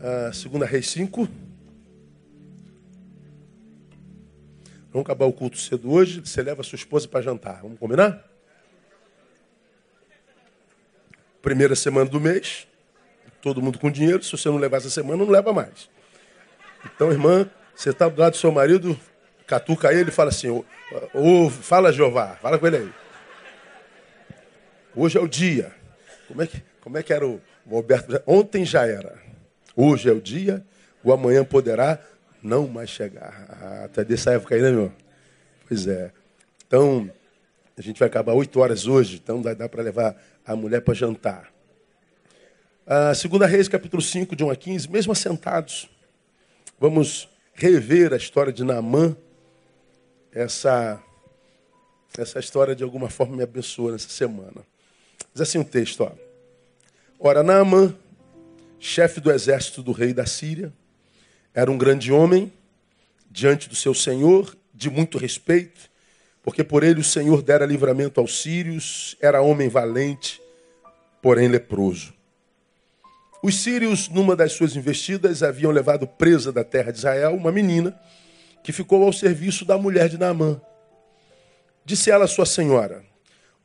a segunda Reis 5. Vamos acabar o culto cedo hoje. Você leva a sua esposa para jantar. Vamos combinar? Primeira semana do mês. Todo mundo com dinheiro. Se você não levar essa semana, não leva mais. Então, irmã, você está do lado do seu marido, catuca ele e fala assim: ô, ô, fala Jeová, fala com ele aí. Hoje é o dia. Como é que, como é que era o, o Alberto? Ontem já era. Hoje é o dia, o amanhã poderá não mais chegar. Ah, até dessa época aí, né, meu? Pois é. Então, a gente vai acabar oito horas hoje, então dá, dá para levar a mulher para jantar. A segunda Reis, capítulo 5, de 1 a 15, mesmo assentados, vamos rever a história de Naamã. Essa, essa história, de alguma forma, me abençoa nessa semana. Diz assim o um texto, ó. Ora, Naamã, chefe do exército do rei da Síria, era um grande homem diante do seu senhor, de muito respeito, porque por ele o Senhor dera livramento aos sírios, era homem valente, porém leproso. Os sírios, numa das suas investidas, haviam levado presa da terra de Israel uma menina que ficou ao serviço da mulher de Naamã. Disse ela à sua senhora: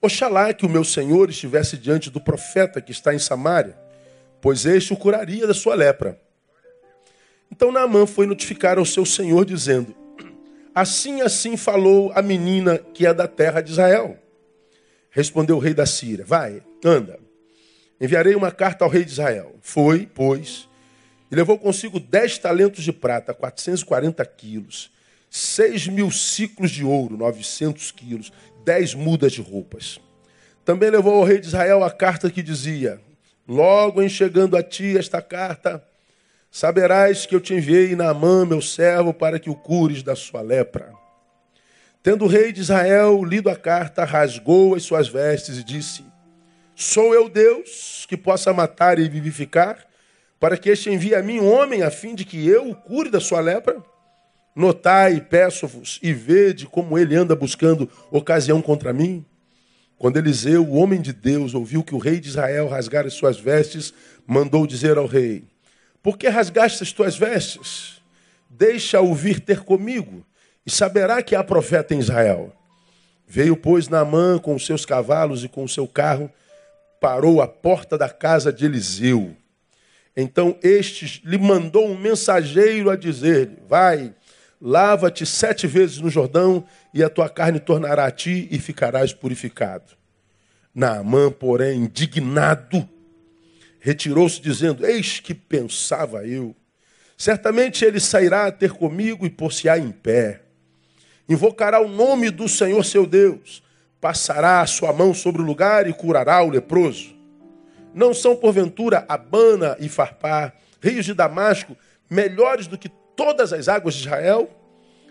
Oxalá que o meu senhor estivesse diante do profeta que está em Samaria, pois este o curaria da sua lepra. Então Naamã foi notificar ao seu senhor, dizendo: Assim, assim falou a menina que é da terra de Israel. Respondeu o rei da Síria: Vai, anda. Enviarei uma carta ao rei de Israel. Foi, pois, e levou consigo dez talentos de prata, 440 quilos, seis mil ciclos de ouro, 900 quilos, dez mudas de roupas. Também levou ao rei de Israel a carta que dizia: Logo em chegando a ti esta carta, saberás que eu te enviei na mão, meu servo, para que o cures da sua lepra. Tendo o rei de Israel lido a carta, rasgou as suas vestes e disse: Sou eu Deus que possa matar e vivificar, para que este envie a mim um homem a fim de que eu o cure da sua lepra? Notai, peço-vos, e vede como ele anda buscando ocasião contra mim. Quando Eliseu, o homem de Deus, ouviu que o rei de Israel rasgara as suas vestes, mandou dizer ao rei: Por que rasgaste as tuas vestes? Deixa-o vir ter comigo, e saberá que há profeta em Israel. Veio, pois, Naamã com os seus cavalos e com o seu carro, parou à porta da casa de Eliseu. Então este lhe mandou um mensageiro a dizer: Vai, Lava-te sete vezes no Jordão, e a tua carne tornará a ti, e ficarás purificado. Naamã, porém, indignado, retirou-se, dizendo: Eis que pensava eu. Certamente ele sairá a ter comigo e por-se-á em pé. Invocará o nome do Senhor seu Deus, passará a sua mão sobre o lugar e curará o leproso. Não são, porventura, Abana e Farpá, rios de Damasco, melhores do que todas as águas de Israel?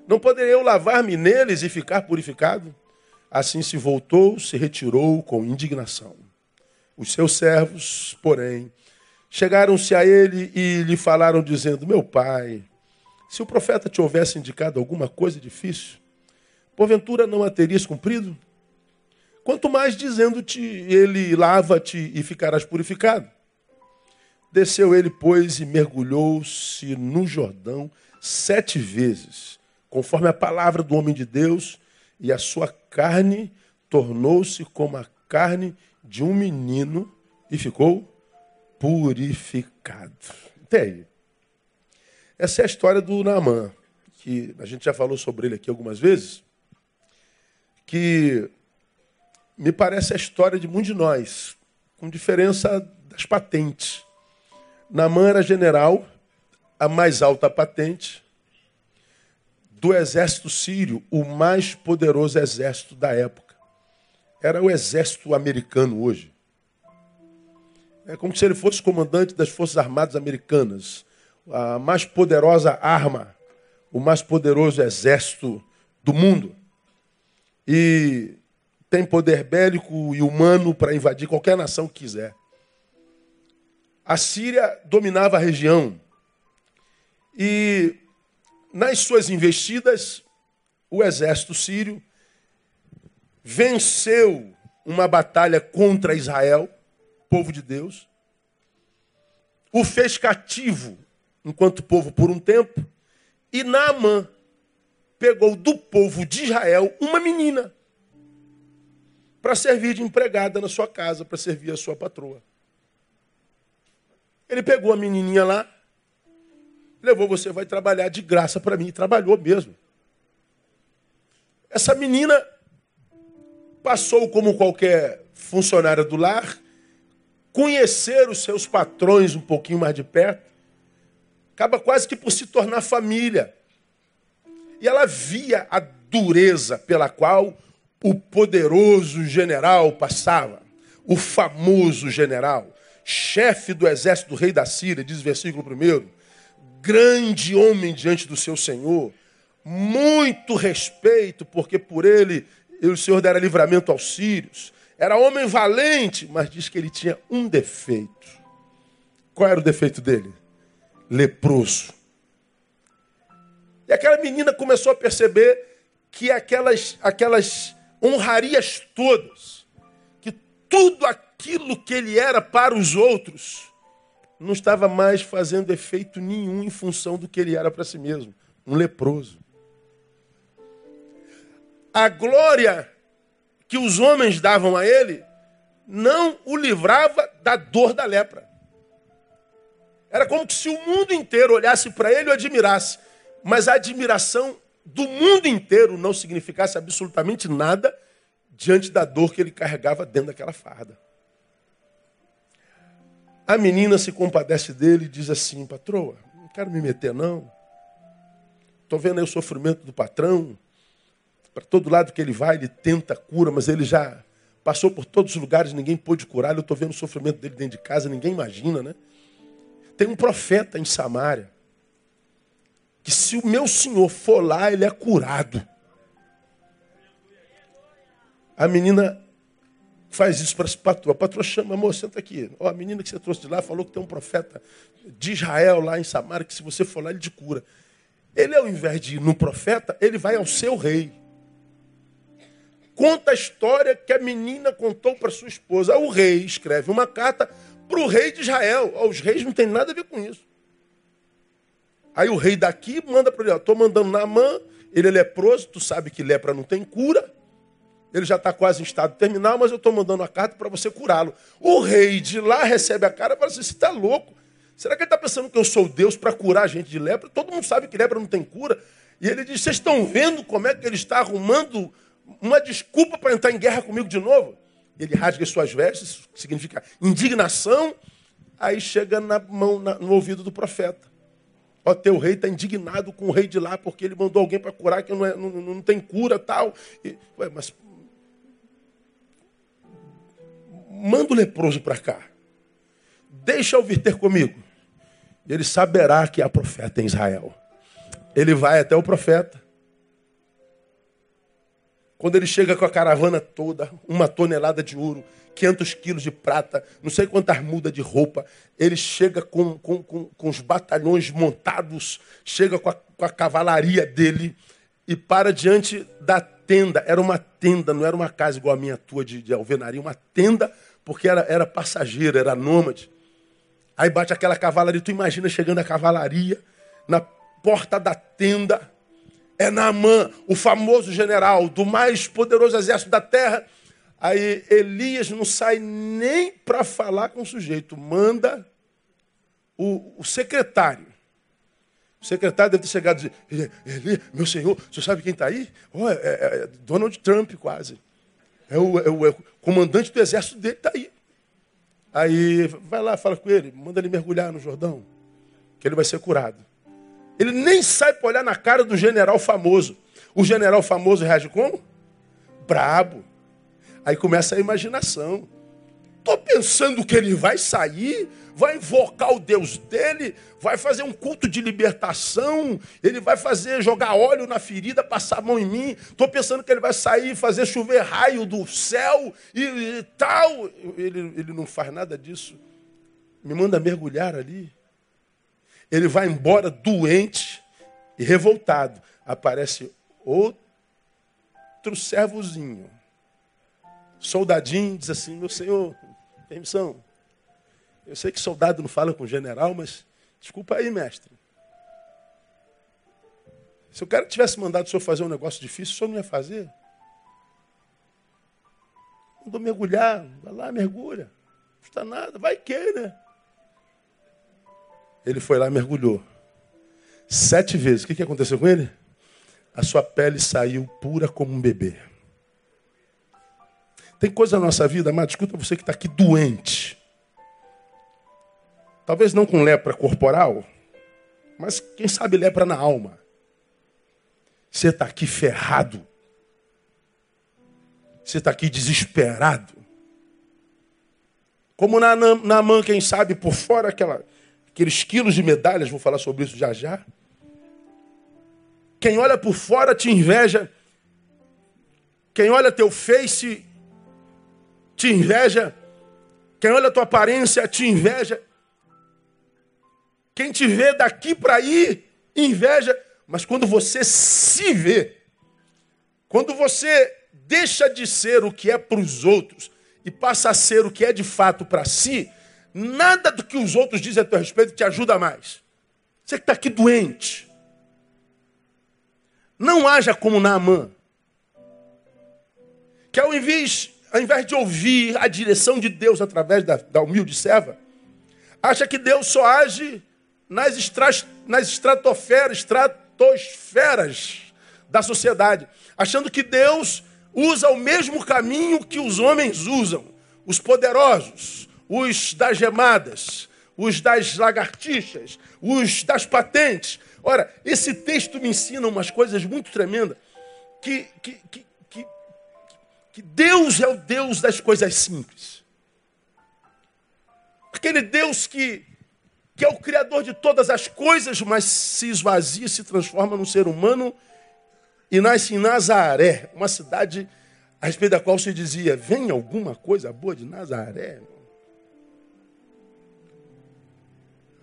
Não poderia eu lavar-me neles e ficar purificado? Assim se voltou, se retirou com indignação. Os seus servos, porém, chegaram-se a ele e lhe falaram, dizendo: Meu pai, se o profeta te houvesse indicado alguma coisa difícil, porventura não a terias cumprido? Quanto mais dizendo-te, ele lava-te e ficarás purificado. Desceu ele, pois, e mergulhou-se no Jordão sete vezes, conforme a palavra do homem de Deus, e a sua carne tornou-se como a carne de um menino e ficou purificado. Entende? Essa é a história do Naamã, que a gente já falou sobre ele aqui algumas vezes, que me parece a história de muitos de nós, com diferença das patentes. Namã era general, a mais alta patente do exército sírio, o mais poderoso exército da época. Era o exército americano hoje. É como se ele fosse comandante das Forças Armadas Americanas, a mais poderosa arma, o mais poderoso exército do mundo. E tem poder bélico e humano para invadir qualquer nação que quiser. A Síria dominava a região. E nas suas investidas, o exército sírio venceu uma batalha contra Israel, povo de Deus, o fez cativo enquanto povo por um tempo, e Naamã pegou do povo de Israel uma menina para servir de empregada na sua casa, para servir a sua patroa. Ele pegou a menininha lá, levou, você vai trabalhar de graça para mim, e trabalhou mesmo. Essa menina passou como qualquer funcionária do lar, conhecer os seus patrões um pouquinho mais de perto, acaba quase que por se tornar família. E ela via a dureza pela qual o poderoso general passava, o famoso general, chefe do exército do rei da Síria, diz o versículo 1, grande homem diante do seu senhor, muito respeito, porque por ele o Senhor dera livramento aos sírios. Era homem valente, mas diz que ele tinha um defeito. Qual era o defeito dele? Leproso. E aquela menina começou a perceber que aquelas, aquelas honrarias todas, que tudo aquilo que ele era para os outros, não estava mais fazendo efeito nenhum em função do que ele era para si mesmo, um leproso. A glória que os homens davam a ele não o livrava da dor da lepra. Era como se o mundo inteiro olhasse para ele e o admirasse, mas a admiração do mundo inteiro não significasse absolutamente nada diante da dor que ele carregava dentro daquela farda. A menina se compadece dele e diz assim: patroa, não quero me meter não. Estou vendo aí o sofrimento do patrão. Para todo lado que ele vai, ele tenta cura, mas ele já passou por todos os lugares, ninguém pôde curar. Eu estou vendo o sofrimento dele dentro de casa, ninguém imagina, né? Tem um profeta em Samaria que se o meu senhor for lá, ele é curado. A menina faz isso para a patroa. A patroa chama, amor, senta aqui. Ó, a menina que você trouxe de lá falou que tem um profeta de Israel lá em Samaria, que se você for lá, ele te cura. Ele, ao invés de ir no profeta, ele vai ao seu rei. Conta a história que a menina contou para sua esposa. O rei escreve uma carta para o rei de Israel. Os reis não têm nada a ver com isso. Aí o rei daqui manda para ele, estou mandando na mão, ele é leproso, tu sabe que lepra não tem cura. Ele já está quase em estado terminal, mas eu estou mandando a carta para você curá-lo. O rei de lá recebe a cara e fala assim: você está louco? Será que ele está pensando que eu sou Deus para curar a gente de lepra? Todo mundo sabe que lepra não tem cura. E ele diz: vocês estão vendo como é que ele está arrumando uma desculpa para entrar em guerra comigo de novo? Ele rasga suas vestes, significa indignação. Aí chega na mão, na, no ouvido do profeta. Ó, teu rei está indignado com o rei de lá, porque ele mandou alguém para curar que não, é, não, não, tem cura tal. E, ué, mas manda o leproso para cá. Deixa eu vir ter comigo. Ele saberá que há profeta em Israel. Ele vai até o profeta. Quando ele chega com a caravana toda, uma tonelada de ouro, 500 quilos de prata, não sei quantas mudas de roupa, ele chega com, com, com, com os batalhões montados, chega com a, com a cavalaria dele e para diante da tenda. Era uma tenda, não era uma casa igual a minha tua de, de alvenaria, uma tenda porque era, era passageiro, era nômade. Aí bate aquela cavalaria, tu imagina chegando a cavalaria na porta da tenda. É Naamã, o famoso general do mais poderoso exército da terra. Aí Elias não sai nem para falar com o sujeito, manda o, o secretário. O secretário deve ter chegado e dizer, Elias, meu senhor, você sabe quem está aí? Oh, é, é Donald Trump quase. É o, é o, é o comandante do exército dele está aí. Aí vai lá, fala com ele, manda ele mergulhar no Jordão, que ele vai ser curado. Ele nem sai para olhar na cara do general famoso. O general famoso reage como? Brabo. Aí começa a imaginação. Estou pensando que ele vai sair, vai invocar o Deus dele, vai fazer um culto de libertação, ele vai fazer jogar óleo na ferida, passar a mão em mim. Estou pensando que ele vai sair, fazer chover raio do céu e, e tal. Ele, ele não faz nada disso. Me manda mergulhar ali. Ele vai embora doente e revoltado. Aparece outro servozinho. Soldadinho diz assim: Meu senhor, tem missão. Eu sei que soldado não fala com general, mas desculpa aí, mestre. Se o cara tivesse mandado o senhor fazer um negócio difícil, o senhor não ia fazer? Mandou mergulhar, vai lá, mergulha. Não custa nada, vai que, né? Ele foi lá e mergulhou. Sete vezes. O que, aconteceu com ele? A sua pele saiu pura como um bebê. Tem coisa na nossa vida, mas escuta você que está aqui doente. Talvez não com lepra corporal, mas quem sabe lepra na alma. Você está aqui ferrado. Você está aqui desesperado. Como na, na, na mão, quem sabe, por fora, aquela, aqueles quilos de medalhas, vou falar sobre isso já já. Quem olha por fora te inveja. Quem olha teu face te inveja. Quem olha tua aparência te inveja. Quem te vê daqui para aí inveja. Mas quando você se vê, quando você deixa de ser o que é para os outros e passa a ser o que é de fato para si, nada do que os outros dizem a teu respeito te ajuda mais. Você que está aqui doente. Não haja como Naamã. Que ao invés, ao invés de ouvir a direção de Deus através da, da humilde serva, acha que Deus só age nas, estra, nas estratosferas, estratosferas da sociedade, achando que Deus usa o mesmo caminho que os homens usam, os poderosos, os das gemadas, os das lagartixas, os das patentes. Ora, esse texto me ensina umas coisas muito tremendas, que, que, que, que, Deus é o Deus das coisas simples. Aquele Deus que, que é o Criador de todas as coisas, mas se esvazia, se transforma num ser humano e nasce em Nazaré, uma cidade a respeito da qual se dizia: vem alguma coisa boa de Nazaré?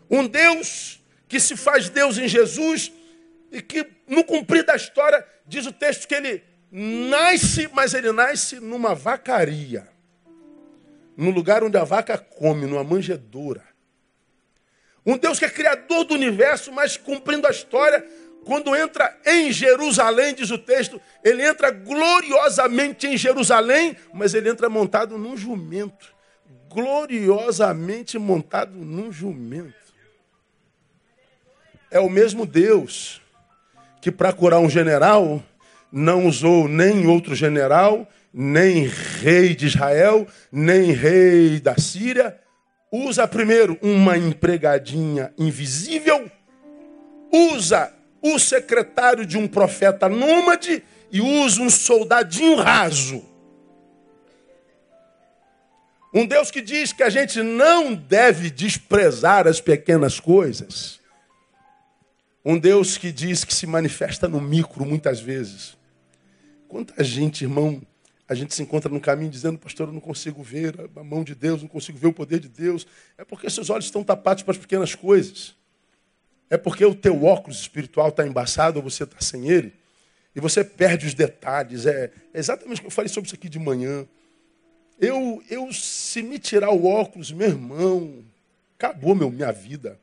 Um Deus que se faz Deus em Jesus e que, no cumprir da história, diz o texto que ele nasce, mas ele nasce numa vacaria. No lugar onde a vaca come, numa manjedoura. Um Deus que é criador do universo, mas cumprindo a história, quando entra em Jerusalém, diz o texto, ele entra gloriosamente em Jerusalém, mas ele entra montado num jumento. Gloriosamente montado num jumento. É o mesmo Deus que, para curar um general, não usou nem outro general, nem rei de Israel, nem rei da Síria. Usa primeiro uma empregadinha invisível, usa o secretário de um profeta nômade e usa um soldadinho raso. Um Deus que diz que a gente não deve desprezar as pequenas coisas. Um Deus que diz que se manifesta no micro muitas vezes. Quanta gente, irmão, a gente se encontra no caminho dizendo, pastor, eu não consigo ver a mão de Deus, não consigo ver o poder de Deus. É porque seus olhos estão tapados para as pequenas coisas. É porque o teu óculos espiritual está embaçado ou você está sem ele. E você perde os detalhes. É, é exatamente o que eu falei sobre isso aqui de manhã. Eu, eu, se me tirar o óculos, meu irmão, acabou meu, minha vida.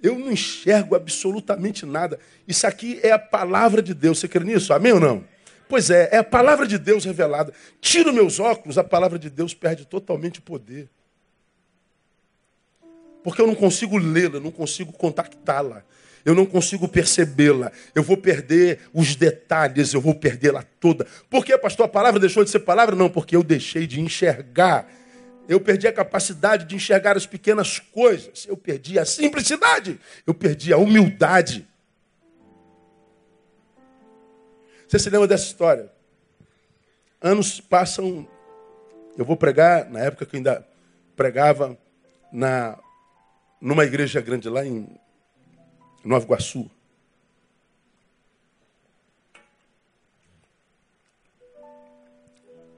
Eu não enxergo absolutamente nada. Isso aqui é a palavra de Deus. Você crê nisso? Amém ou não? Pois é, é a palavra de Deus revelada. Tiro meus óculos, a palavra de Deus perde totalmente o poder. Porque eu não consigo lê-la, não consigo contactá-la, eu não consigo percebê-la. Eu vou perder os detalhes, eu vou perdê-la toda. Por que, pastor, a palavra deixou de ser palavra? Não, porque eu deixei de enxergar. Eu perdi a capacidade de enxergar as pequenas coisas. Eu perdi a simplicidade. Eu perdi a humildade. Você se lembra dessa história? Anos passam. Eu vou pregar, na época que eu ainda pregava na numa igreja grande lá em Nova Iguaçu.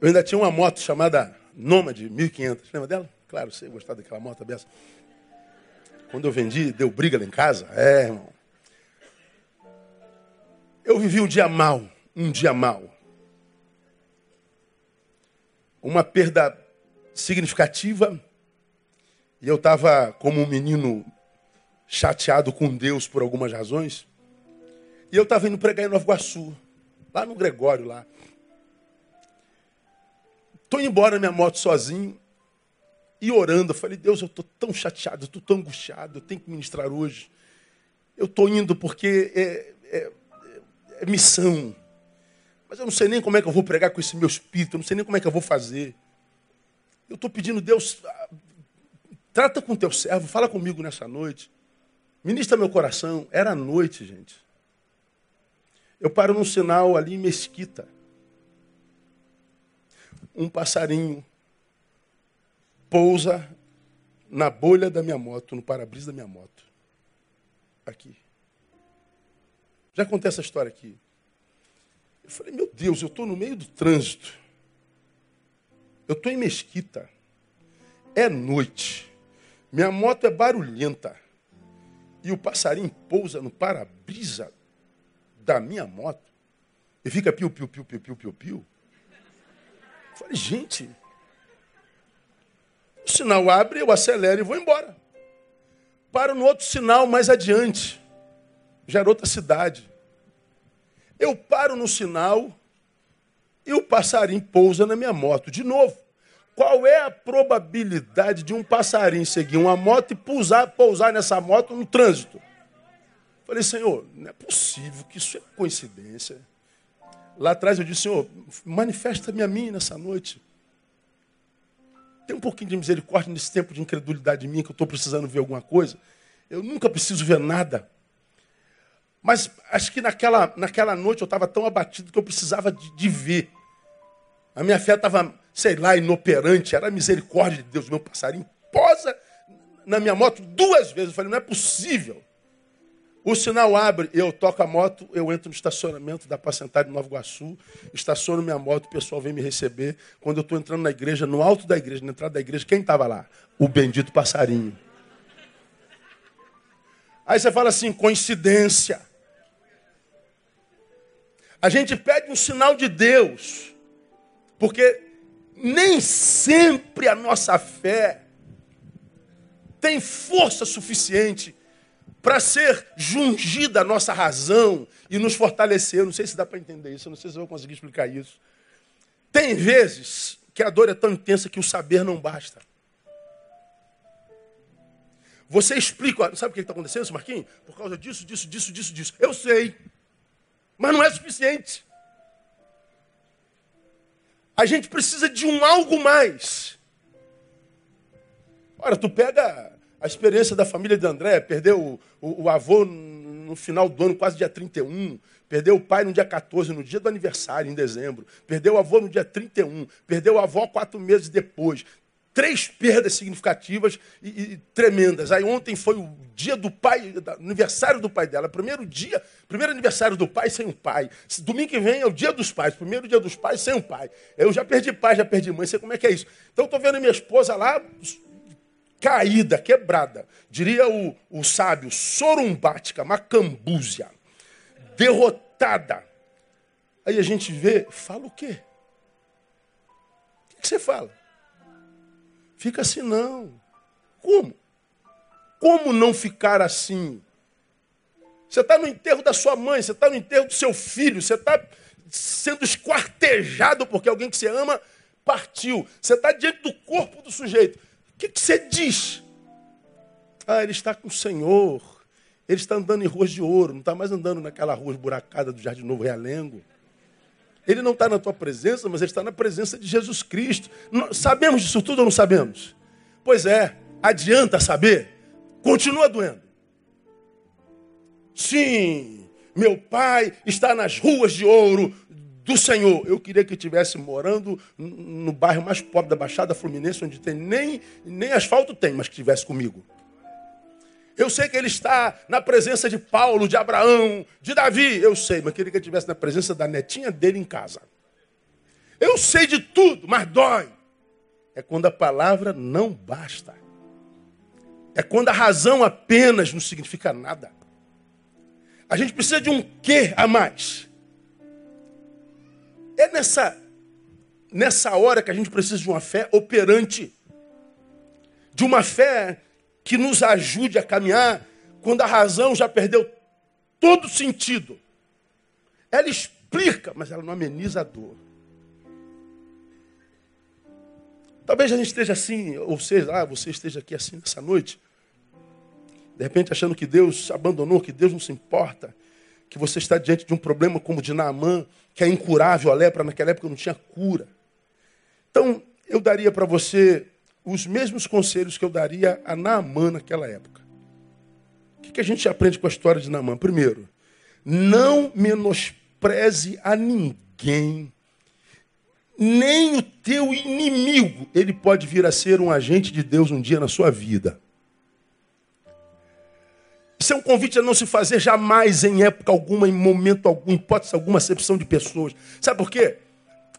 Eu ainda tinha uma moto chamada Nômade 1500. Lembra dela? Claro, você gostava daquela moto dessa. Quando eu vendi, deu briga lá em casa. É, irmão. Eu vivi um dia mal, um dia mal. Uma perda significativa e eu estava como um menino chateado com Deus por algumas razões. E eu estava indo pregar em Nova Iguaçu, lá no Gregório, lá. Estou indo embora na minha moto sozinho e orando. Eu falei, Deus, eu estou tão chateado, eu estou tão angustiado, eu tenho que ministrar hoje. Eu estou indo porque é, é, é, missão. Mas eu não sei nem como é que eu vou pregar com esse meu espírito, eu não sei nem como é que eu vou fazer. Eu estou pedindo, Deus, ah, trata com teu servo, fala comigo nessa noite. Ministra meu coração. Era noite, gente. Eu paro num sinal ali em Mesquita. Um passarinho pousa na bolha da minha moto, no para-brisa da minha moto. Aqui. Já contei essa história aqui. Eu falei, meu Deus, eu estou no meio do trânsito. Eu estou em Mesquita. É noite. Minha moto é barulhenta. E o passarinho pousa no para-brisa da minha moto. E fica piu, piu, piu, piu, piu, piu, piu. Eu falei, gente, o sinal abre, eu acelero e vou embora. Paro no outro sinal mais adiante. Já era outra cidade. Eu paro no sinal e o passarinho pousa na minha moto. De novo, qual é a probabilidade de um passarinho seguir uma moto e pousar, pousar nessa moto no trânsito? Falei, Senhor, não é possível que isso é coincidência. Lá atrás eu disse, Senhor, manifesta-me a mim nessa noite. Tem um pouquinho de misericórdia nesse tempo de incredulidade minha, que eu estou precisando ver alguma coisa. Eu nunca preciso ver nada. Mas acho que naquela, naquela noite eu estava tão abatido que eu precisava de, de ver. A minha fé estava, sei lá, inoperante. Era a misericórdia de Deus. Meu passarinho posa na minha moto duas vezes. Eu falei, não é possível. O sinal abre, eu toco a moto, eu entro no estacionamento da Pacentária de Nova Iguaçu, estaciono minha moto, o pessoal vem me receber. Quando eu estou entrando na igreja, no alto da igreja, na entrada da igreja, quem estava lá? O bendito passarinho. Aí você fala assim, coincidência. A gente pede um sinal de Deus, porque nem sempre a nossa fé tem força suficiente para ser jungida a nossa razão e nos fortalecer. Eu não sei se dá para entender isso, eu não sei se eu vou conseguir explicar isso. Tem vezes que a dor é tão intensa que o saber não basta. Você explica, sabe o que está acontecendo, Marquinhos? Por causa disso, disso, disso, disso, disso. Eu sei. Mas não é suficiente. A gente precisa de um algo mais. Ora, tu pega a experiência da família de André, perdeu o, o, o, avô no final do ano, quase dia 31. Perdeu o pai no dia 14, no dia do aniversário, em dezembro. Perdeu o avô no dia 31. Perdeu a avó quatro meses depois. Três perdas significativas e, e tremendas. Aí ontem foi o dia do pai, aniversário do pai dela. Primeiro dia, primeiro aniversário do pai sem o pai. Domingo que vem é o dia dos pais. Primeiro dia dos pais sem o pai. Eu já perdi pai, já perdi mãe. Sei como é que é isso. Então estou vendo minha esposa lá, caída, quebrada. Diria o, o sábio, sorumbática, macambúzia, derrotada. Aí a gente vê, fala o quê? O que você fala? Fica assim, não. Como? Como não ficar assim? Você está no enterro da sua mãe, você está no enterro do seu filho, você está sendo esquartejado porque alguém que você ama partiu. Você está diante do corpo do sujeito. O que, que você diz? Ah, ele está com o Senhor. Ele está andando em ruas de ouro, não está mais andando naquela rua esburacada do Jardim Novo Realengo. Ele não está na tua presença, mas ele está na presença de Jesus Cristo. Sabemos disso tudo ou não sabemos? Pois é, adianta saber? Continua doendo. Sim, meu pai está nas ruas de ouro, do Senhor. Eu queria que estivesse morando no bairro mais pobre da Baixada Fluminense, onde tem nem, nem asfalto tem, mas que estivesse comigo. Eu sei que ele está na presença de Paulo, de Abraão, de Davi. Eu sei, mas queria que ele estivesse na presença da netinha dele em casa. Eu sei de tudo, mas dói. É quando a palavra não basta. É quando a razão apenas não significa nada. A gente precisa de um quê a mais. É nessa, nessa hora que a gente precisa de uma fé operante, de uma fé que nos ajude a caminhar quando a razão já perdeu todo sentido. Ela explica, mas ela não ameniza a dor. Talvez a gente esteja assim, ou seja, ah, você esteja aqui assim nessa noite, de repente achando que Deus abandonou, que Deus não se importa, que você está diante de um problema como o de Naamã, que é incurável, a lepra naquela época não tinha cura. Então, eu daria para você os mesmos conselhos que eu daria a Naamã naquela época. O que, que a gente aprende com a história de Naamã? Primeiro, não menospreze a ninguém nem o teu inimigo, ele pode vir a ser um agente de Deus um dia na sua vida. Isso é um convite a não se fazer jamais, em época alguma, em momento algum, hipótese alguma, acepção de pessoas. Sabe por quê?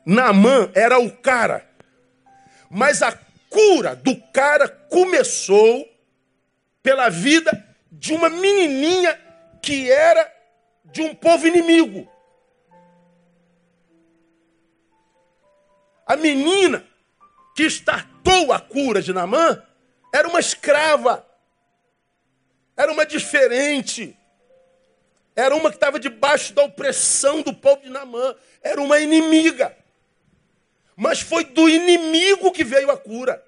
Naamã era o cara. Mas a cura do cara começou pela vida de uma menininha que era de um povo inimigo. A menina que startou a cura de Namã era uma escrava. Era uma diferente. Era uma que estava debaixo da opressão do povo de Namã. Era uma inimiga. Mas foi do inimigo que veio a cura.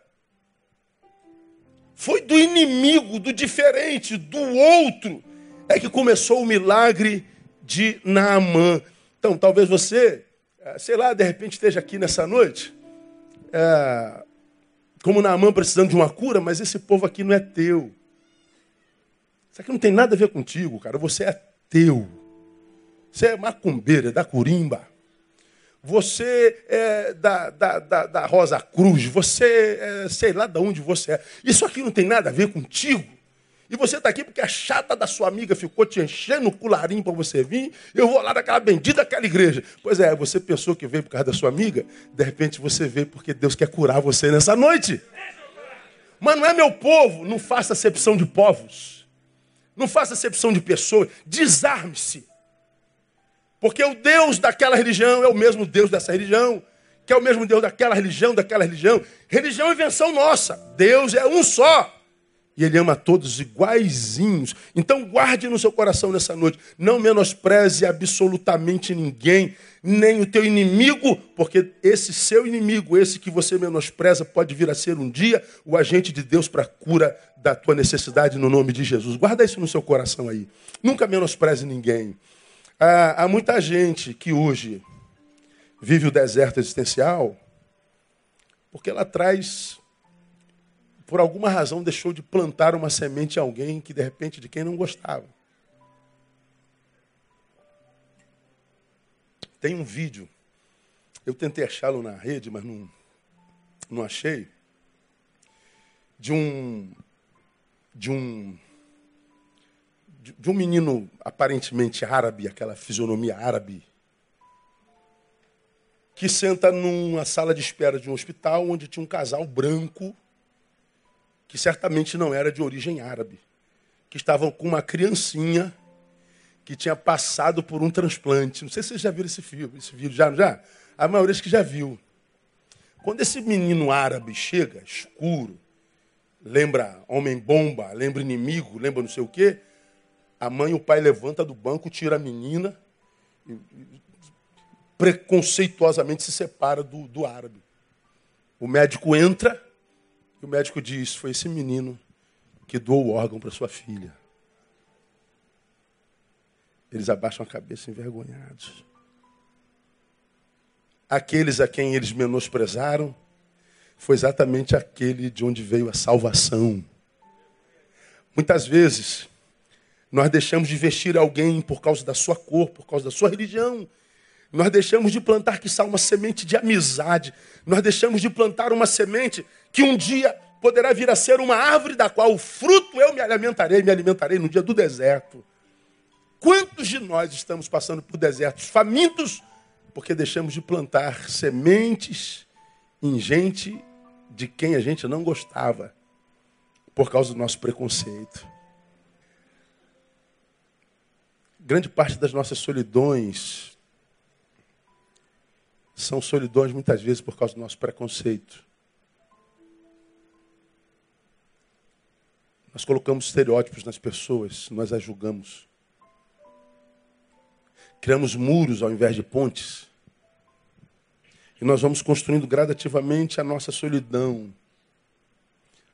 Foi do inimigo, do diferente, do outro, é que começou o milagre de Naamã. Então, talvez você é, sei lá, de repente esteja aqui nessa noite, é, como Naamã precisando de uma cura, mas esse povo aqui não é teu. Isso aqui não tem nada a ver contigo, cara. Você é teu. Você é macumbeira, é da curimba. Você é da, da, da, da Rosa Cruz. Você é, sei lá de onde você é. Isso aqui não tem nada a ver contigo. E você está aqui porque a chata da sua amiga ficou te enchendo o cularinho para você vir. Eu vou lá daquela bendita daquela igreja. Pois é, você pensou que veio por causa da sua amiga. De repente você veio porque Deus quer curar você nessa noite. Mas não é meu povo. Não faça acepção de povos. Não faça acepção de pessoas. Desarme-se. Porque o Deus daquela religião é o mesmo Deus dessa religião. Que é o mesmo Deus daquela religião, daquela religião. Religião é invenção nossa. Deus é um só. E ele ama todos iguaizinhos. Então guarde no seu coração nessa noite. Não menospreze absolutamente ninguém, nem o teu inimigo, porque esse seu inimigo, esse que você menospreza, pode vir a ser um dia o agente de Deus para a cura da tua necessidade no nome de Jesus. Guarda isso no seu coração aí. Nunca menospreze ninguém. Há, há muita gente que hoje vive o deserto existencial porque ela traz por alguma razão, deixou de plantar uma semente em alguém que, de repente, de quem não gostava. Tem um vídeo, eu tentei achá-lo na rede, mas não, não achei, de um, de um, de um menino aparentemente árabe, aquela fisionomia árabe, que senta numa sala de espera de um hospital onde tinha um casal branco que certamente não era de origem árabe, que estavam com uma criancinha que tinha passado por um transplante. Não sei se vocês já viram esse filme, esse vídeo, já, já? A maioria que já viu. Quando esse menino árabe chega, escuro, lembra homem-bomba, lembra inimigo, lembra não sei o quê, a mãe e o pai levanta do banco, tira a menina e preconceituosamente se separa do, do árabe. O médico entra e o médico diz: Foi esse menino que doou o órgão para sua filha. Eles abaixam a cabeça envergonhados. Aqueles a quem eles menosprezaram foi exatamente aquele de onde veio a salvação. Muitas vezes, nós deixamos de vestir alguém por causa da sua cor, por causa da sua religião. Nós deixamos de plantar, que uma semente de amizade. Nós deixamos de plantar uma semente que um dia poderá vir a ser uma árvore da qual o fruto eu me alimentarei, me alimentarei no dia do deserto. Quantos de nós estamos passando por desertos famintos porque deixamos de plantar sementes em gente de quem a gente não gostava por causa do nosso preconceito? Grande parte das nossas solidões são solidões muitas vezes por causa do nosso preconceito. Nós colocamos estereótipos nas pessoas, nós as julgamos. Criamos muros ao invés de pontes. E nós vamos construindo gradativamente a nossa solidão.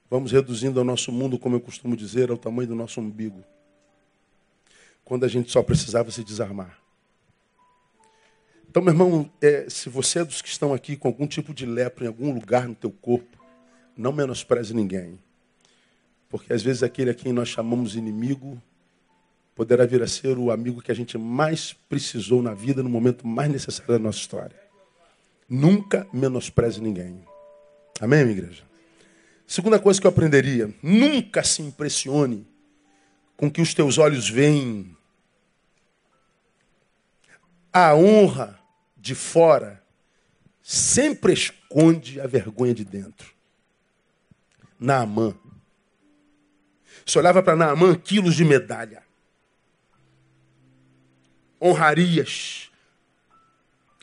Vamos reduzindo o nosso mundo, como eu costumo dizer, ao tamanho do nosso umbigo. Quando a gente só precisava se desarmar. Então, meu irmão, é, se você é dos que estão aqui com algum tipo de lepra em algum lugar no teu corpo, não menospreze ninguém. Porque às vezes aquele a quem nós chamamos inimigo poderá vir a ser o amigo que a gente mais precisou na vida no momento mais necessário da nossa história. Nunca menospreze ninguém. Amém, minha igreja? Segunda coisa que eu aprenderia: nunca se impressione com que os teus olhos veem. A honra de fora sempre esconde a vergonha de dentro. Naamã. Você olhava para Naamã, quilos de medalha. Honrarias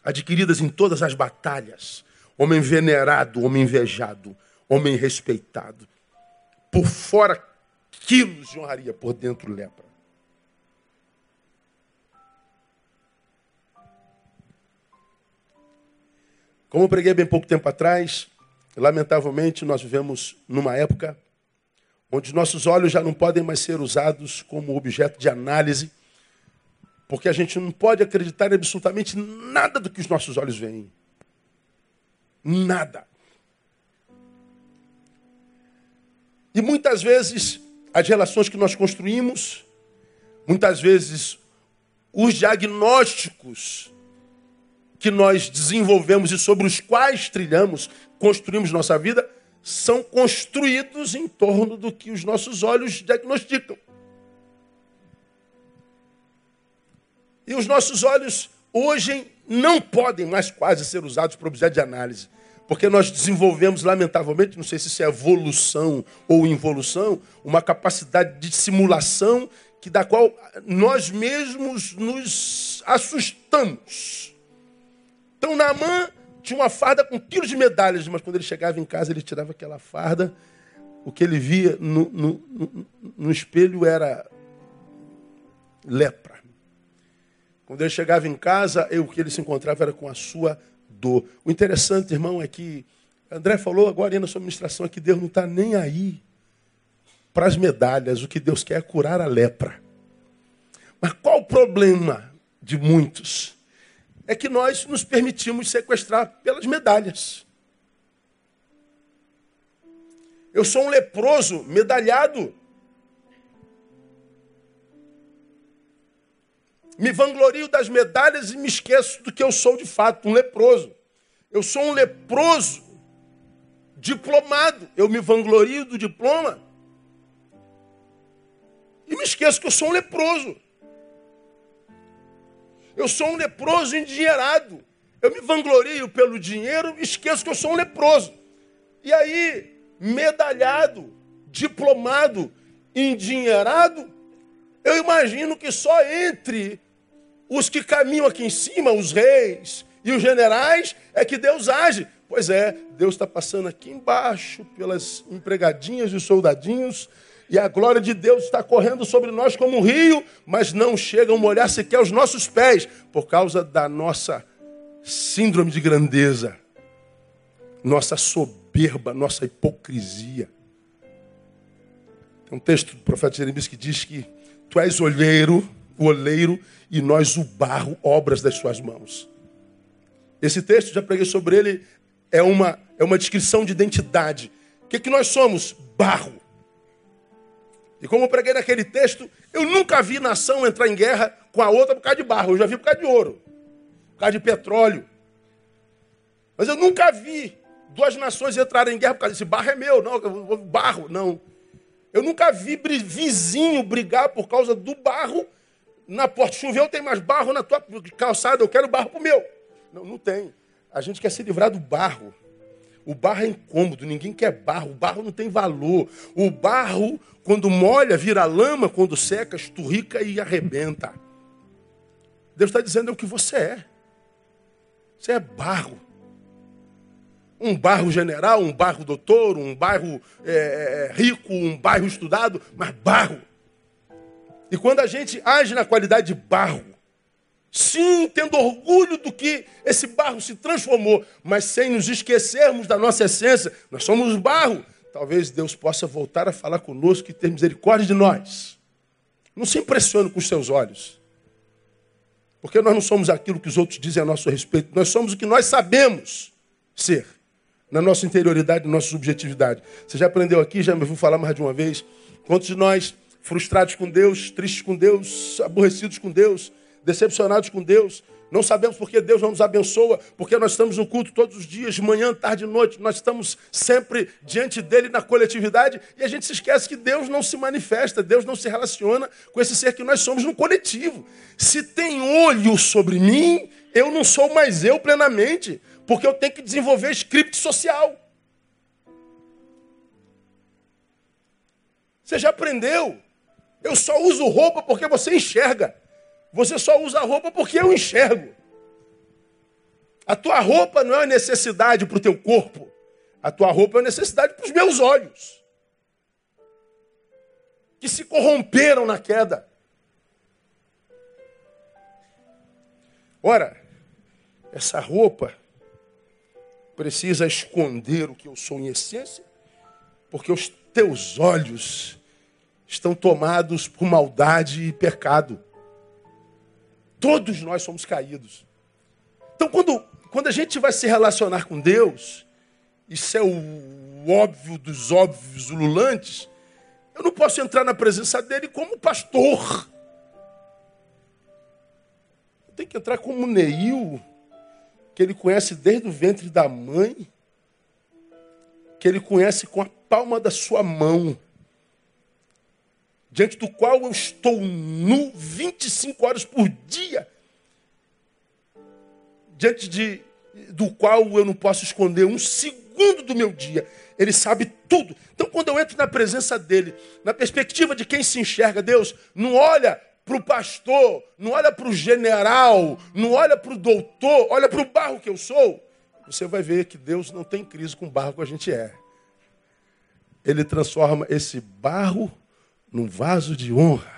adquiridas em todas as batalhas. Homem venerado, homem invejado, homem respeitado. Por fora, quilos de honraria, por dentro, lepra. Como eu preguei bem pouco tempo atrás, lamentavelmente nós vivemos numa época onde nossos olhos já não podem mais ser usados como objeto de análise porque a gente não pode acreditar em absolutamente nada do que os nossos olhos veem. Nada. E muitas vezes as relações que nós construímos, muitas vezes os diagnósticos que nós desenvolvemos e sobre os quais trilhamos, construímos nossa vida, são construídos em torno do que os nossos olhos diagnosticam. E os nossos olhos hoje não podem mais quase ser usados para objeto de análise. Porque nós desenvolvemos, lamentavelmente, não sei se isso é evolução ou involução, uma capacidade de simulação que da qual nós mesmos nos assustamos. Então, Naamã tinha uma farda com quilos de medalhas, mas quando ele chegava em casa, ele tirava aquela farda. O que ele via no, no, no, no espelho era lepra. Quando ele chegava em casa, eu, o que ele se encontrava era com a sua dor. O interessante, irmão, é que André falou agora na sua ministração que Deus não está nem aí para as medalhas. O que Deus quer é curar a lepra. Mas qual o problema de muitos? É que nós nos permitimos sequestrar pelas medalhas. Eu sou um leproso medalhado. Me vanglorio das medalhas e me esqueço do que eu sou de fato, um leproso. Eu sou um leproso diplomado. Eu me vanglorio do diploma e me esqueço que eu sou um leproso. Eu sou um leproso endinheirado. Eu me vanglorio pelo dinheiro esqueço que eu sou um leproso. E aí, medalhado, diplomado, endinheirado, eu imagino que só entre os que caminham aqui em cima, os reis e os generais, é que Deus age. Pois é, Deus está passando aqui embaixo pelas empregadinhas e soldadinhos, e a glória de Deus está correndo sobre nós como um rio, mas não chegam a molhar sequer os nossos pés, por causa da nossa síndrome de grandeza, nossa soberba, nossa hipocrisia. Tem um texto do profeta Jeremias que diz que tu és olheiro, o oleiro, e nós o barro, obras das suas mãos. Esse texto, já preguei sobre ele, é uma, é uma descrição de identidade. O que, que nós somos? Barro. E como eu preguei naquele texto, eu nunca vi nação entrar em guerra com a outra por causa de barro. Eu já vi por causa de ouro, por causa de petróleo. Mas eu nunca vi duas nações entrarem em guerra por causa desse barro é meu, não, barro, não. Eu nunca vi vizinho brigar por causa do barro na porta choveu, tem mais barro na tua calçada, eu quero barro pro meu. Não, não tem. A gente quer se livrar do barro. O barro é incômodo, ninguém quer barro, o barro não tem valor. O barro, quando molha, vira lama, quando seca, esturrica e arrebenta. Deus está dizendo é o que você é. Você é barro. Um barro general, um barro doutor, um barro é, é rico, um barro estudado, mas barro. E quando a gente age na qualidade de barro, Sim, tendo orgulho do que esse barro se transformou, mas sem nos esquecermos da nossa essência. Nós somos barro. Talvez Deus possa voltar a falar conosco e ter misericórdia de nós. Não se impressione com os seus olhos. Porque nós não somos aquilo que os outros dizem a nosso respeito. Nós somos o que nós sabemos ser. Na nossa interioridade, na nossa subjetividade. Você já aprendeu aqui, já me ouviu falar mais de uma vez. Quantos de nós, frustrados com Deus, tristes com Deus, aborrecidos com Deus, decepcionados com Deus, não sabemos porque Deus não nos abençoa, porque nós estamos no culto todos os dias, manhã, tarde e noite, nós estamos sempre diante dele na coletividade e a gente se esquece que Deus não se manifesta, Deus não se relaciona com esse ser que nós somos no coletivo. Se tem olho sobre mim, eu não sou mais eu plenamente, porque eu tenho que desenvolver script social. Você já aprendeu? Eu só uso roupa porque você enxerga. Você só usa roupa porque eu enxergo. A tua roupa não é uma necessidade para o teu corpo. A tua roupa é uma necessidade para os meus olhos. Que se corromperam na queda. Ora, essa roupa precisa esconder o que eu sou em essência, porque os teus olhos estão tomados por maldade e pecado. Todos nós somos caídos. Então, quando, quando a gente vai se relacionar com Deus, isso é o óbvio dos óbvios ululantes, eu não posso entrar na presença dele como pastor. Eu tenho que entrar como Neil, que ele conhece desde o ventre da mãe, que ele conhece com a palma da sua mão diante do qual eu estou nu 25 horas por dia, diante de, do qual eu não posso esconder um segundo do meu dia. Ele sabe tudo. Então, quando eu entro na presença dele, na perspectiva de quem se enxerga, Deus não olha para o pastor, não olha para o general, não olha para o doutor, olha para o barro que eu sou. Você vai ver que Deus não tem crise com o barro que a gente é. Ele transforma esse barro num vaso de honra.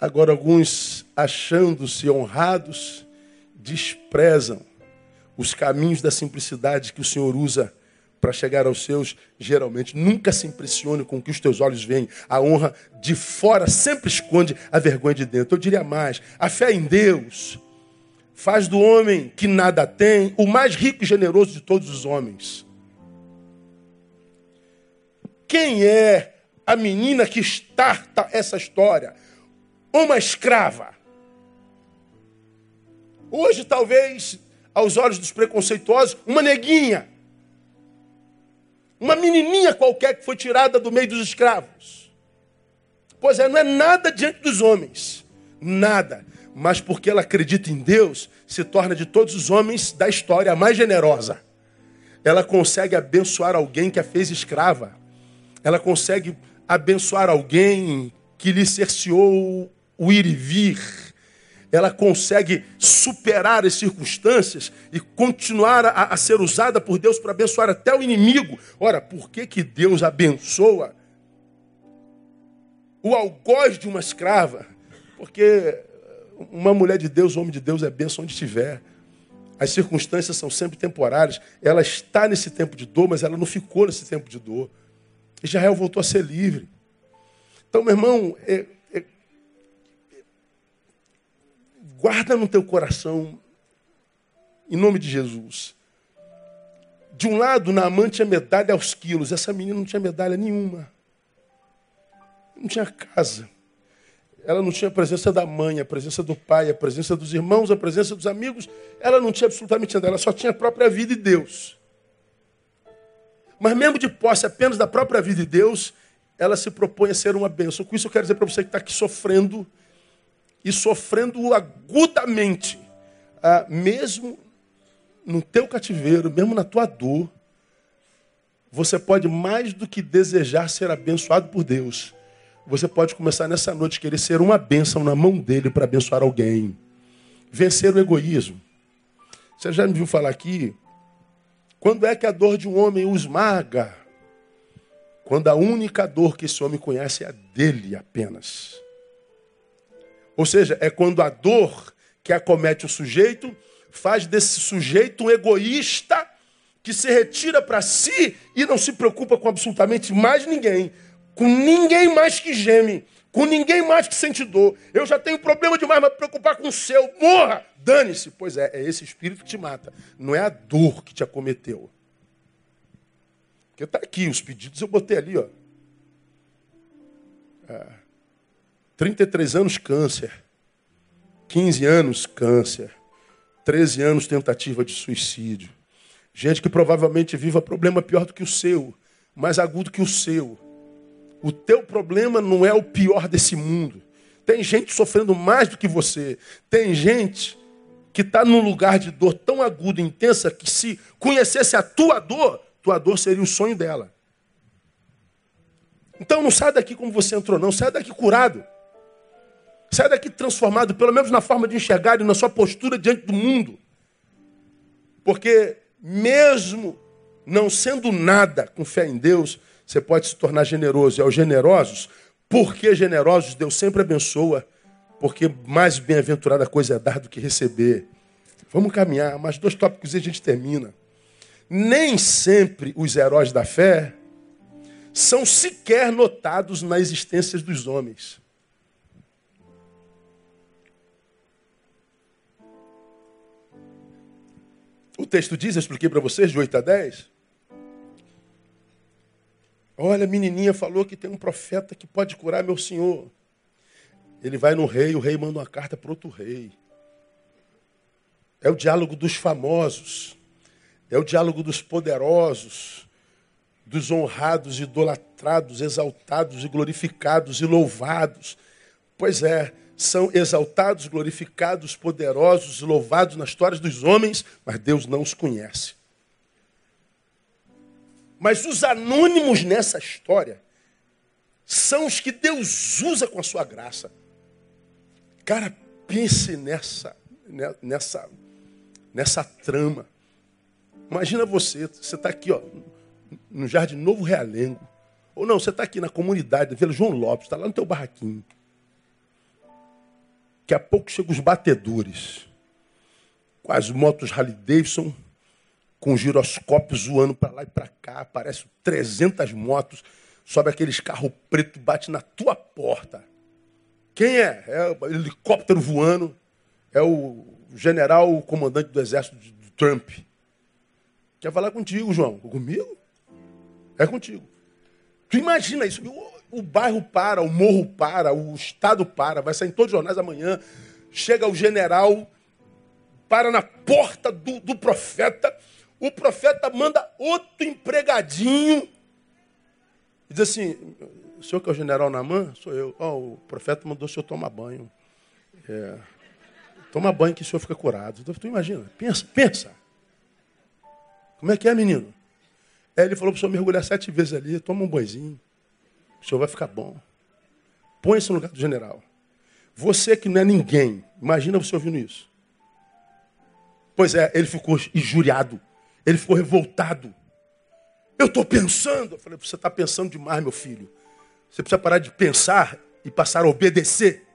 Agora, alguns, achando-se honrados, desprezam os caminhos da simplicidade que o Senhor usa para chegar aos seus, geralmente. Nunca se impressione com o que os teus olhos veem. A honra de fora sempre esconde a vergonha de dentro. Eu diria mais: a fé em Deus faz do homem que nada tem o mais rico e generoso de todos os homens. Quem é a menina que starta essa história? Uma escrava. Hoje, talvez, aos olhos dos preconceituosos, uma neguinha. Uma menininha qualquer que foi tirada do meio dos escravos. Pois é, não é nada diante dos homens. Nada. Mas porque ela acredita em Deus, se torna de todos os homens da história a mais generosa. Ela consegue abençoar alguém que a fez escrava ela consegue abençoar alguém que lhe cerceou o ir e vir. Ela consegue superar as circunstâncias e continuar a, a ser usada por Deus para abençoar até o inimigo. Ora, por que, que Deus abençoa o algoz de uma escrava? Porque uma mulher de Deus, homem de Deus, é bênção onde estiver. As circunstâncias são sempre temporárias. Ela está nesse tempo de dor, mas ela não ficou nesse tempo de dor. Israel voltou a ser livre. Então, meu irmão, é, é, guarda no teu coração, em nome de Jesus. De um lado, Naamã tinha medalha aos quilos. Essa menina não tinha medalha nenhuma. Não tinha casa. Ela não tinha a presença da mãe, a presença do pai, a presença dos irmãos, a presença dos amigos. Ela não tinha absolutamente nada. Ela só tinha a própria vida e Deus. Mas mesmo de posse apenas da própria vida de Deus, ela se propõe a ser uma bênção. Com isso eu quero dizer para você que está aqui sofrendo, e sofrendo agudamente, ah, mesmo no teu cativeiro, mesmo na tua dor, você pode mais do que desejar ser abençoado por Deus. Você pode começar nessa noite querer ser uma bênção na mão dele para abençoar alguém. Vencer o egoísmo. Você já me viu falar aqui quando é que a dor de um homem o esmaga? Quando a única dor que esse homem conhece é a dele apenas. Ou seja, é quando a dor que acomete o sujeito faz desse sujeito um egoísta que se retira para si e não se preocupa com absolutamente mais ninguém, com ninguém mais que geme, com ninguém mais que sente dor. Eu já tenho problema demais, mas preocupar com o seu, morra! Dane-se! Pois é, é esse espírito que te mata, não é a dor que te acometeu. Porque está aqui, os pedidos eu botei ali, ó. É, 33 anos, câncer. 15 anos, câncer. 13 anos, tentativa de suicídio. Gente que provavelmente viva problema pior do que o seu, mais agudo que o seu. O teu problema não é o pior desse mundo. Tem gente sofrendo mais do que você. Tem gente que está num lugar de dor tão aguda e intensa que se conhecesse a tua dor, tua dor seria o sonho dela. Então não sai daqui como você entrou, não. Sai daqui curado. Sai daqui transformado, pelo menos na forma de enxergar e na sua postura diante do mundo. Porque mesmo não sendo nada com fé em Deus, você pode se tornar generoso. E aos generosos, porque generosos, Deus sempre abençoa, porque mais bem-aventurada coisa é dar do que receber. Vamos caminhar, mais dois tópicos e a gente termina. Nem sempre os heróis da fé são sequer notados na existência dos homens. O texto diz, eu expliquei para vocês, de 8 a 10, Olha, a menininha falou que tem um profeta que pode curar meu senhor. Ele vai no rei, o rei manda uma carta para outro rei. É o diálogo dos famosos. É o diálogo dos poderosos, dos honrados, idolatrados, exaltados e glorificados e louvados. Pois é, são exaltados, glorificados, poderosos louvados nas histórias dos homens, mas Deus não os conhece. Mas os anônimos nessa história são os que Deus usa com a sua graça. Cara, pense nessa, né, nessa, nessa trama. Imagina você, você está aqui, ó, no Jardim Novo Realengo. Ou não, você está aqui na comunidade, Vila João Lopes, está lá no teu barraquinho. Daqui a pouco chegam os batedores. Com as motos Harley Davidson com giroscópios zoando para lá e para cá, aparece 300 motos, sobe aqueles carros preto, bate na tua porta. Quem é? É o helicóptero voando, é o general, o comandante do exército de Trump. Quer falar contigo, João? Comigo? É contigo. Tu imagina isso, o, o bairro para, o morro para, o estado para, vai sair em todos os jornais amanhã, chega o general, para na porta do, do profeta, o profeta manda outro empregadinho e diz assim: o senhor que é o general Namã? Sou eu. Oh, o profeta mandou o senhor tomar banho. É, toma banho que o senhor fica curado. Então, tu imagina, pensa, pensa. Como é que é, menino? É, ele falou para o senhor mergulhar sete vezes ali, toma um banhozinho. O senhor vai ficar bom. Põe-se no lugar do general. Você que não é ninguém, imagina você ouvindo isso. Pois é, ele ficou injuriado. Ele ficou revoltado. Eu estou pensando. Eu falei, você está pensando demais, meu filho. Você precisa parar de pensar e passar a obedecer.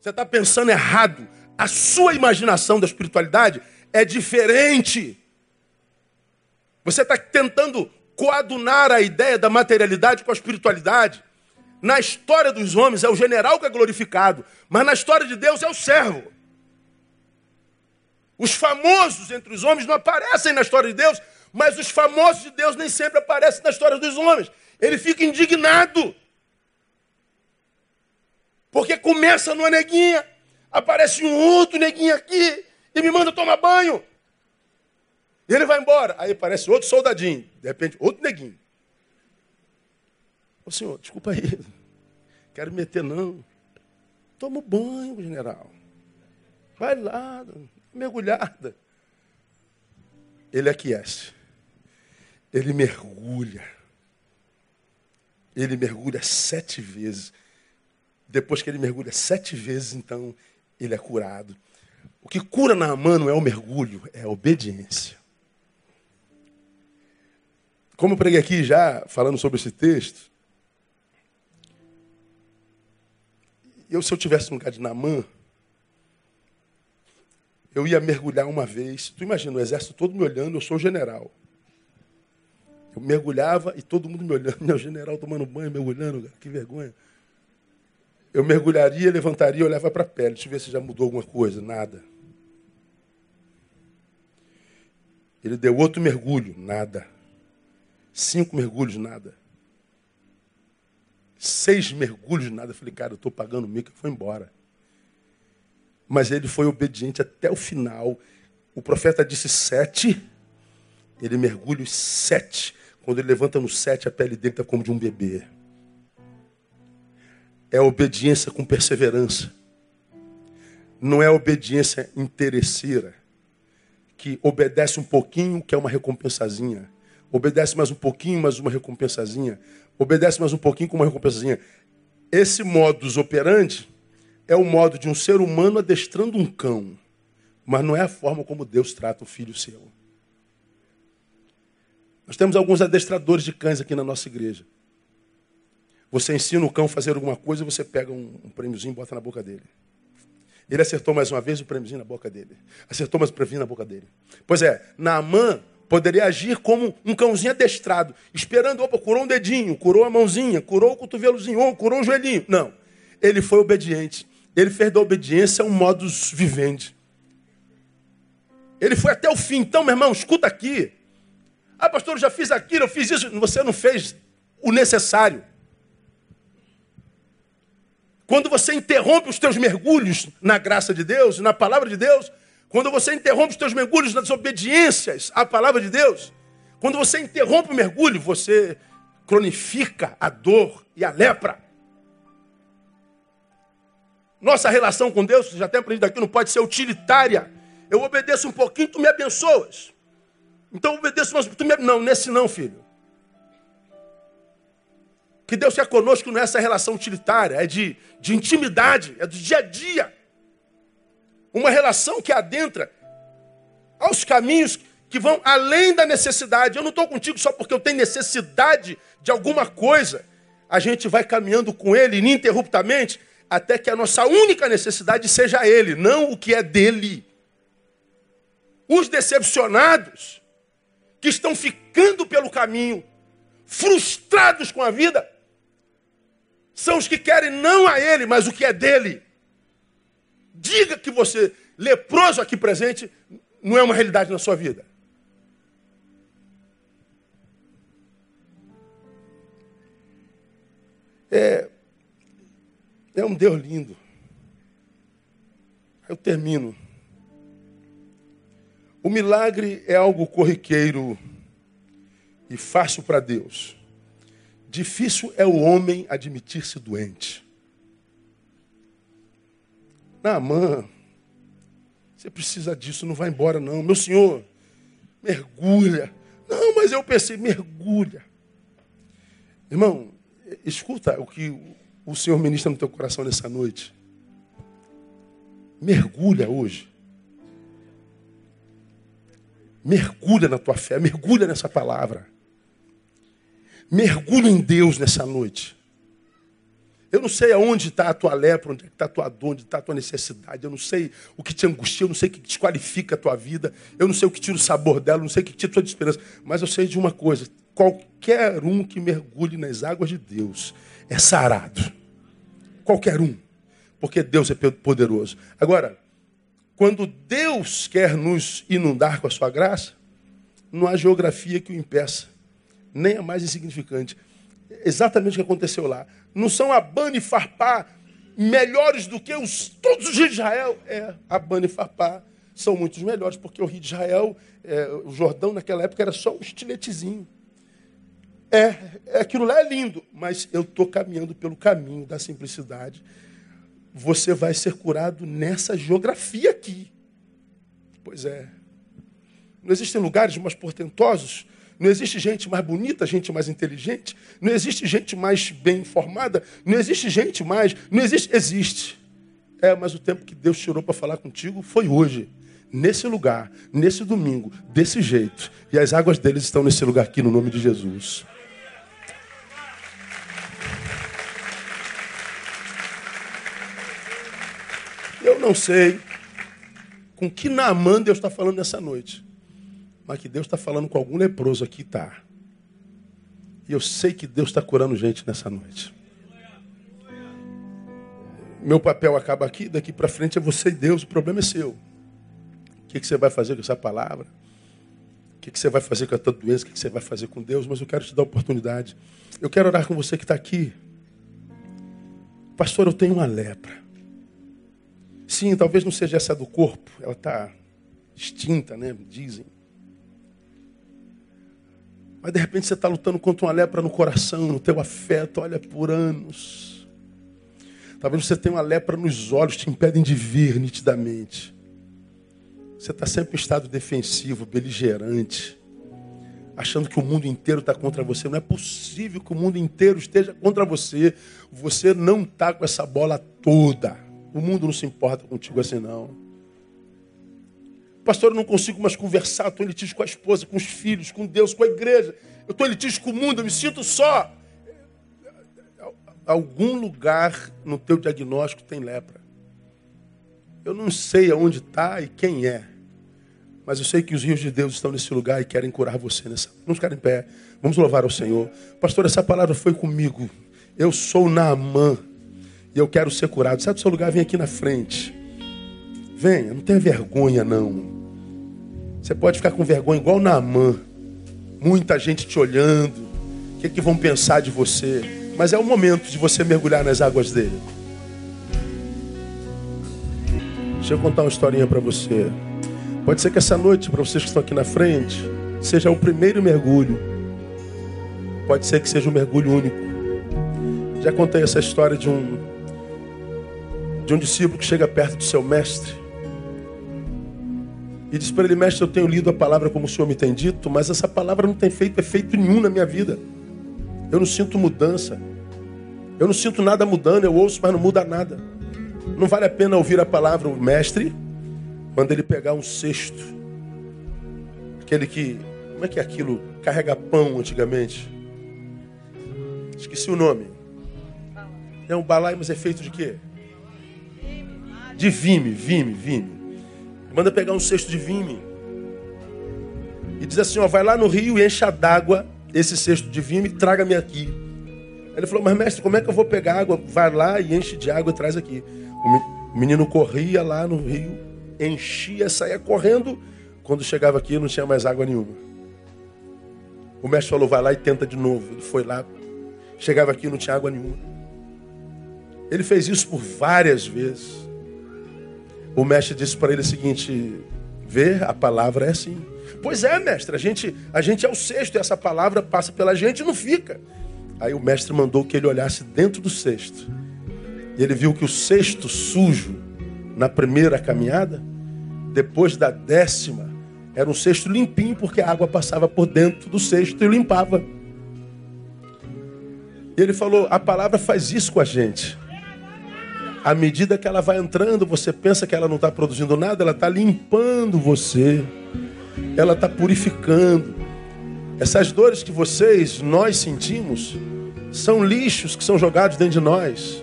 Você está pensando errado. A sua imaginação da espiritualidade é diferente. Você está tentando coadunar a ideia da materialidade com a espiritualidade. Na história dos homens é o general que é glorificado, mas na história de Deus é o servo. Os famosos entre os homens não aparecem na história de Deus, mas os famosos de Deus nem sempre aparecem na história dos homens. Ele fica indignado. Porque começa numa neguinha, aparece um outro neguinho aqui e me manda tomar banho. E ele vai embora. Aí aparece outro soldadinho, de repente, outro neguinho. Ô senhor, desculpa aí. Quero meter, não. Toma banho, general. Vai lá, mergulhada. Ele aquece. Ele mergulha. Ele mergulha sete vezes. Depois que ele mergulha sete vezes, então ele é curado. O que cura na mão não é o mergulho, é a obediência. Como eu preguei aqui já, falando sobre esse texto, eu, se eu tivesse no lugar de Namã, eu ia mergulhar uma vez. Tu imagina, o exército todo me olhando, eu sou general. Eu mergulhava e todo mundo me olhando. Meu general tomando banho, mergulhando, cara, que vergonha. Eu mergulharia, levantaria olhava para a pele. Deixa eu ver se já mudou alguma coisa. Nada. Ele deu outro mergulho. Nada. Cinco mergulhos, nada. Seis mergulhos, nada. Eu falei, cara, eu estou pagando mico. Foi embora. Mas ele foi obediente até o final. O profeta disse sete. Ele mergulha os sete. Quando ele levanta no sete, a pele dele está como de um bebê. É obediência com perseverança. Não é obediência interesseira, que obedece um pouquinho, quer uma recompensazinha. Obedece mais um pouquinho, mais uma recompensazinha. Obedece mais um pouquinho com uma recompensazinha. Esse modus operandi é o modo de um ser humano adestrando um cão. Mas não é a forma como Deus trata o filho seu. Nós temos alguns adestradores de cães aqui na nossa igreja. Você ensina o cão a fazer alguma coisa, você pega um, um prêmiozinho e bota na boca dele. Ele acertou mais uma vez o prêmiozinho na boca dele. Acertou mais o prêmiozinho na boca dele. Pois é, Naamã poderia agir como um cãozinho adestrado, esperando, opa, curou um dedinho, curou a mãozinha, curou o cotovelozinho, curou o joelhinho. Não. Ele foi obediente. Ele fez da obediência um modus vivendi. Ele foi até o fim. Então, meu irmão, escuta aqui. Ah, pastor, eu já fiz aquilo, eu fiz isso. Você não fez o necessário. Quando você interrompe os teus mergulhos na graça de Deus, na palavra de Deus, quando você interrompe os teus mergulhos nas obediências à palavra de Deus, quando você interrompe o mergulho, você cronifica a dor e a lepra. Nossa relação com Deus, já tem aprendido aqui, não pode ser utilitária. Eu obedeço um pouquinho, tu me abençoas. Então obedeço, mas tu me... Não, nesse não, filho. Que Deus quer conosco não é essa relação utilitária, é de, de intimidade, é do dia a dia. Uma relação que adentra aos caminhos que vão além da necessidade. Eu não estou contigo só porque eu tenho necessidade de alguma coisa. A gente vai caminhando com Ele ininterruptamente até que a nossa única necessidade seja Ele, não o que é dele. Os decepcionados que estão ficando pelo caminho, frustrados com a vida, são os que querem não a Ele, mas o que é dele. Diga que você, leproso aqui presente, não é uma realidade na sua vida. É, é um Deus lindo. Eu termino. O milagre é algo corriqueiro e fácil para Deus. Difícil é o homem admitir-se doente. Naamã, você precisa disso, não vai embora não. Meu senhor, mergulha. Não, mas eu pensei, mergulha. Irmão, escuta o que o Senhor ministra no teu coração nessa noite. Mergulha hoje. Mergulha na tua fé, mergulha nessa palavra. Mergulha em Deus nessa noite. Eu não sei aonde está a tua lepra, onde está a tua dor, onde está a tua necessidade. Eu não sei o que te angustia, eu não sei o que desqualifica a tua vida. Eu não sei o que tira o sabor dela, eu não sei o que tira a tua esperança. Mas eu sei de uma coisa: qualquer um que mergulhe nas águas de Deus é sarado. Qualquer um. Porque Deus é poderoso. Agora, quando Deus quer nos inundar com a sua graça, não há geografia que o impeça, nem a mais insignificante. Exatamente o que aconteceu lá. Não são Abana e Farpá melhores do que os, todos os de Israel? É, Abana e Farpá são muitos melhores, porque o rio de Israel, é, o Jordão naquela época era só um estiletezinho. É, é, aquilo lá é lindo, mas eu estou caminhando pelo caminho da simplicidade você vai ser curado nessa geografia aqui. Pois é. Não existem lugares mais portentosos, não existe gente mais bonita, gente mais inteligente, não existe gente mais bem informada, não existe gente mais, não existe, existe. É, mas o tempo que Deus tirou para falar contigo foi hoje, nesse lugar, nesse domingo, desse jeito. E as águas deles estão nesse lugar aqui no nome de Jesus. Não sei com que Naamã Deus está falando nessa noite. Mas que Deus está falando com algum leproso aqui, tá. E eu sei que Deus está curando gente nessa noite. Meu papel acaba aqui, daqui para frente é você e Deus, o problema é seu. O que, que você vai fazer com essa palavra? O que, que você vai fazer com a tua doença? O que, que você vai fazer com Deus? Mas eu quero te dar a oportunidade. Eu quero orar com você que está aqui. Pastor, eu tenho uma lepra. Sim, talvez não seja essa do corpo, ela está extinta, né? Dizem. Mas de repente você está lutando contra uma lepra no coração, no teu afeto, olha, por anos. Talvez você tenha uma lepra nos olhos, te impedem de ver nitidamente. Você está sempre em estado defensivo, beligerante, achando que o mundo inteiro está contra você. Não é possível que o mundo inteiro esteja contra você. Você não está com essa bola toda. O mundo não se importa contigo assim, não. Pastor, eu não consigo mais conversar. Estou em litígio com a esposa, com os filhos, com Deus, com a igreja. Eu estou em litígio com o mundo, eu me sinto só. Algum lugar no teu diagnóstico tem lepra. Eu não sei aonde está e quem é. Mas eu sei que os rios de Deus estão nesse lugar e querem curar você nessa. Vamos ficar em pé. Vamos louvar ao Senhor. Pastor, essa palavra foi comigo. Eu sou Naamã. E eu quero ser curado. Sai do seu lugar, vem aqui na frente. Venha, não tenha vergonha, não. Você pode ficar com vergonha igual Naamã. Muita gente te olhando. O que, é que vão pensar de você? Mas é o momento de você mergulhar nas águas dele. Deixa eu contar uma historinha para você. Pode ser que essa noite, para vocês que estão aqui na frente, seja o primeiro mergulho. Pode ser que seja um mergulho único. Já contei essa história de um de um discípulo que chega perto do seu mestre e diz para ele, mestre, eu tenho lido a palavra como o senhor me tem dito, mas essa palavra não tem feito efeito nenhum na minha vida. Eu não sinto mudança. Eu não sinto nada mudando, eu ouço, mas não muda nada. Não vale a pena ouvir a palavra, o mestre, quando ele pegar um cesto. Aquele que, como é que é aquilo? Carrega pão antigamente. Esqueci o nome. É um balai, mas é feito de quê? De vime, vime, vime. Manda pegar um cesto de vime. E diz assim: ó, vai lá no rio e encha d'água esse cesto de vime e traga-me aqui. Ele falou: Mas mestre, como é que eu vou pegar água? Vai lá e enche de água e traz aqui. O menino corria lá no rio, enchia, saía correndo. Quando chegava aqui, não tinha mais água nenhuma. O mestre falou: Vai lá e tenta de novo. Ele foi lá, chegava aqui, não tinha água nenhuma. Ele fez isso por várias vezes. O mestre disse para ele o seguinte: Vê, a palavra é assim. Pois é, mestre, a gente, a gente é o cesto e essa palavra passa pela gente e não fica. Aí o mestre mandou que ele olhasse dentro do cesto. E ele viu que o cesto sujo, na primeira caminhada, depois da décima, era um cesto limpinho, porque a água passava por dentro do cesto e limpava. E ele falou: a palavra faz isso com a gente. À medida que ela vai entrando, você pensa que ela não está produzindo nada, ela está limpando você, ela está purificando. Essas dores que vocês, nós sentimos, são lixos que são jogados dentro de nós.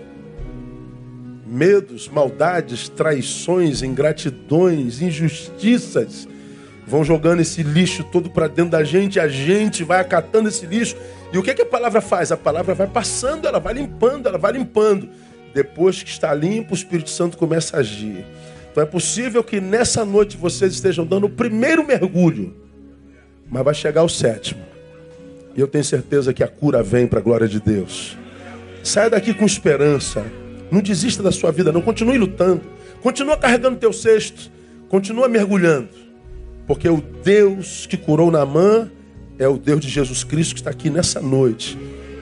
Medos, maldades, traições, ingratidões, injustiças vão jogando esse lixo todo para dentro da gente, a gente vai acatando esse lixo. E o que, que a palavra faz? A palavra vai passando, ela vai limpando, ela vai limpando. Depois que está limpo, o Espírito Santo começa a agir. Então é possível que nessa noite vocês estejam dando o primeiro mergulho, mas vai chegar o sétimo. E eu tenho certeza que a cura vem para a glória de Deus. Saia daqui com esperança. Não desista da sua vida, não. Continue lutando. Continua carregando teu cesto. Continua mergulhando. Porque o Deus que curou Naamã é o Deus de Jesus Cristo que está aqui nessa noite.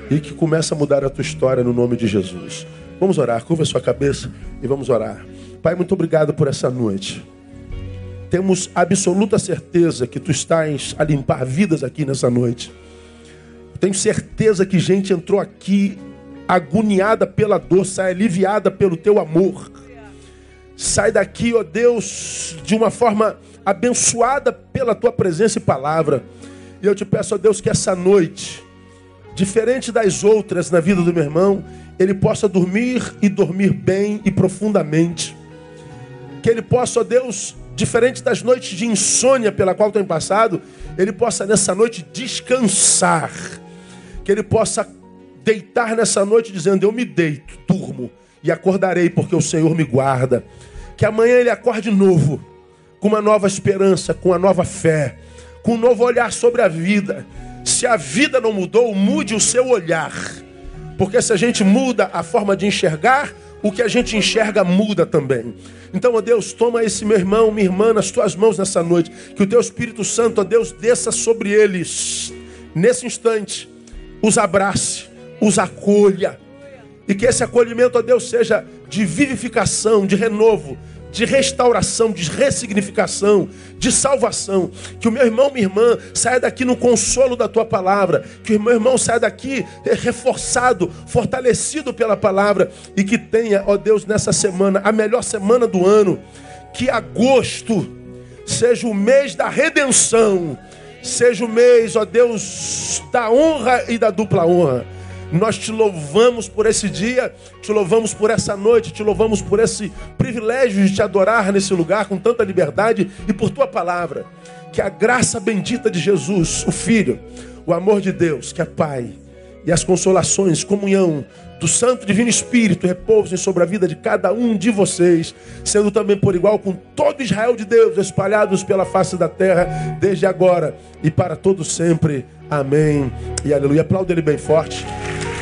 E que começa a mudar a tua história no nome de Jesus. Vamos orar, curva sua cabeça e vamos orar. Pai, muito obrigado por essa noite. Temos absoluta certeza que tu estás a limpar vidas aqui nessa noite. Tenho certeza que gente entrou aqui agoniada pela dor, sai aliviada pelo teu amor. Sai daqui, ó Deus, de uma forma abençoada pela tua presença e palavra. E eu te peço, ó Deus, que essa noite, diferente das outras na vida do meu irmão, ele possa dormir e dormir bem e profundamente. que ele possa, ó Deus, diferente das noites de insônia pela qual tem passado, ele possa nessa noite descansar. Que ele possa deitar nessa noite dizendo: Eu me deito, durmo e acordarei porque o Senhor me guarda. Que amanhã ele acorde novo, com uma nova esperança, com uma nova fé, com um novo olhar sobre a vida. Se a vida não mudou, mude o seu olhar. Porque se a gente muda a forma de enxergar, o que a gente enxerga muda também. Então, ó Deus, toma esse meu irmão, minha irmã nas tuas mãos nessa noite. Que o teu Espírito Santo, ó Deus, desça sobre eles nesse instante. Os abrace, os acolha. E que esse acolhimento, ó Deus, seja de vivificação, de renovo, de restauração, de ressignificação, de salvação. Que o meu irmão, minha irmã, saia daqui no consolo da tua palavra. Que o meu irmão saia daqui reforçado, fortalecido pela palavra. E que tenha, ó Deus, nessa semana, a melhor semana do ano. Que agosto seja o mês da redenção. Seja o mês, ó Deus, da honra e da dupla honra nós te louvamos por esse dia, te louvamos por essa noite, te louvamos por esse privilégio de te adorar nesse lugar com tanta liberdade e por tua palavra. Que a graça bendita de Jesus, o Filho, o amor de Deus, que é Pai, e as consolações, comunhão do Santo Divino Espírito repousem sobre a vida de cada um de vocês, sendo também por igual com todo Israel de Deus espalhados pela face da terra, desde agora e para todo sempre. Amém e aleluia. Aplauda ele bem forte.